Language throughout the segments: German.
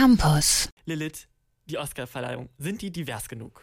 Campus. Lilith, die Oscarverleihung, sind die divers genug?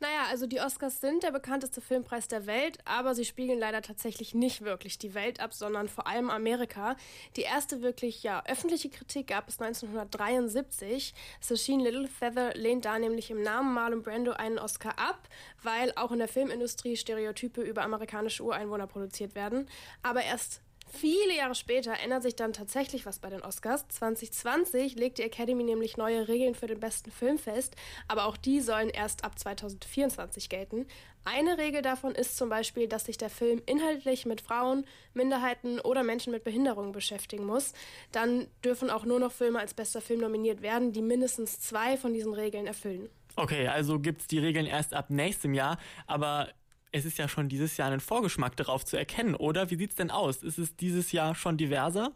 Naja, also die Oscars sind der bekannteste Filmpreis der Welt, aber sie spiegeln leider tatsächlich nicht wirklich die Welt ab, sondern vor allem Amerika. Die erste wirklich ja, öffentliche Kritik gab es 1973. Sasheen Little Feather lehnt da nämlich im Namen Marlon Brando einen Oscar ab, weil auch in der Filmindustrie Stereotype über amerikanische Ureinwohner produziert werden. Aber erst Viele Jahre später ändert sich dann tatsächlich was bei den Oscars. 2020 legt die Academy nämlich neue Regeln für den besten Film fest, aber auch die sollen erst ab 2024 gelten. Eine Regel davon ist zum Beispiel, dass sich der Film inhaltlich mit Frauen, Minderheiten oder Menschen mit Behinderungen beschäftigen muss. Dann dürfen auch nur noch Filme als bester Film nominiert werden, die mindestens zwei von diesen Regeln erfüllen. Okay, also gibt es die Regeln erst ab nächstem Jahr, aber es ist ja schon dieses Jahr ein Vorgeschmack darauf zu erkennen, oder? Wie sieht's denn aus? Ist es dieses Jahr schon diverser?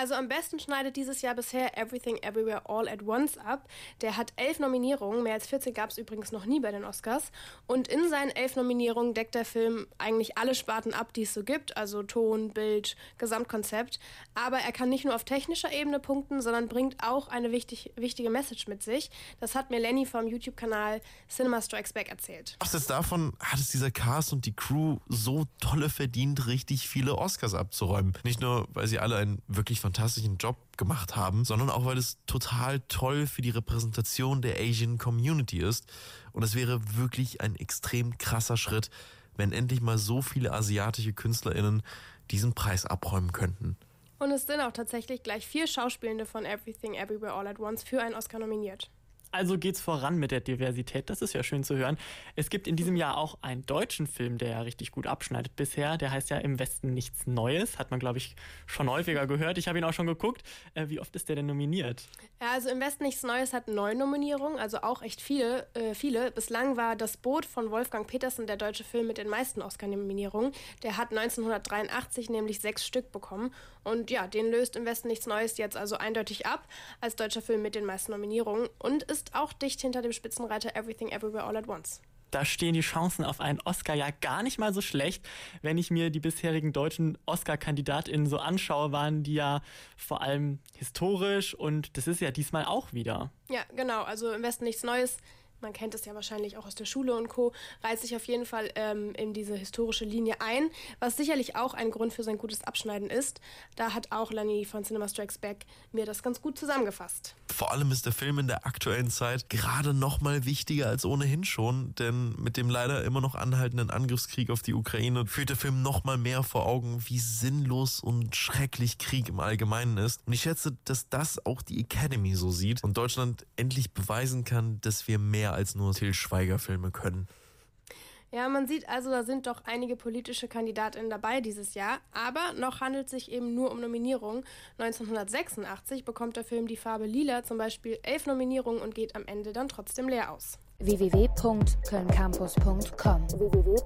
Also am besten schneidet dieses Jahr bisher Everything Everywhere All at Once ab. Der hat elf Nominierungen, mehr als 14 gab es übrigens noch nie bei den Oscars. Und in seinen elf Nominierungen deckt der Film eigentlich alle Sparten ab, die es so gibt, also Ton, Bild, Gesamtkonzept. Aber er kann nicht nur auf technischer Ebene punkten, sondern bringt auch eine wichtig, wichtige Message mit sich. Das hat mir Lenny vom YouTube-Kanal Cinema Strikes Back erzählt. Abseits davon hat es dieser Cast und die Crew so tolle verdient, richtig viele Oscars abzuräumen. Nicht nur, weil sie alle einen wirklich fantastischen Job gemacht haben, sondern auch, weil es total toll für die Repräsentation der Asian Community ist. Und es wäre wirklich ein extrem krasser Schritt, wenn endlich mal so viele asiatische KünstlerInnen diesen Preis abräumen könnten. Und es sind auch tatsächlich gleich vier Schauspielende von Everything Everywhere All at Once für einen Oscar nominiert. Also geht's voran mit der Diversität. Das ist ja schön zu hören. Es gibt in diesem Jahr auch einen deutschen Film, der ja richtig gut abschneidet bisher. Der heißt ja Im Westen nichts Neues. Hat man, glaube ich, schon häufiger gehört. Ich habe ihn auch schon geguckt. Äh, wie oft ist der denn nominiert? Ja, also Im Westen nichts Neues hat neun Nominierungen, also auch echt viele. Äh, viele. Bislang war Das Boot von Wolfgang Petersen der deutsche Film mit den meisten Oscar-Nominierungen. Der hat 1983 nämlich sechs Stück bekommen. Und ja, den löst Im Westen nichts Neues jetzt also eindeutig ab als deutscher Film mit den meisten Nominierungen und ist ist auch dicht hinter dem Spitzenreiter Everything Everywhere All at Once. Da stehen die Chancen auf einen Oscar ja gar nicht mal so schlecht. Wenn ich mir die bisherigen deutschen Oscar-KandidatInnen so anschaue, waren die ja vor allem historisch und das ist ja diesmal auch wieder. Ja, genau. Also im Westen nichts Neues man kennt es ja wahrscheinlich auch aus der Schule und Co., reiht sich auf jeden Fall ähm, in diese historische Linie ein, was sicherlich auch ein Grund für sein gutes Abschneiden ist. Da hat auch Lani von Cinema Strikes Back mir das ganz gut zusammengefasst. Vor allem ist der Film in der aktuellen Zeit gerade noch mal wichtiger als ohnehin schon, denn mit dem leider immer noch anhaltenden Angriffskrieg auf die Ukraine führt der Film noch mal mehr vor Augen, wie sinnlos und schrecklich Krieg im Allgemeinen ist. Und ich schätze, dass das auch die Academy so sieht und Deutschland endlich beweisen kann, dass wir mehr mehr als nur Til Schweiger-Filme können. Ja, man sieht also, da sind doch einige politische Kandidatinnen dabei dieses Jahr, aber noch handelt es sich eben nur um Nominierungen. 1986 bekommt der Film Die Farbe Lila zum Beispiel elf Nominierungen und geht am Ende dann trotzdem leer aus. www.kölncampus.com www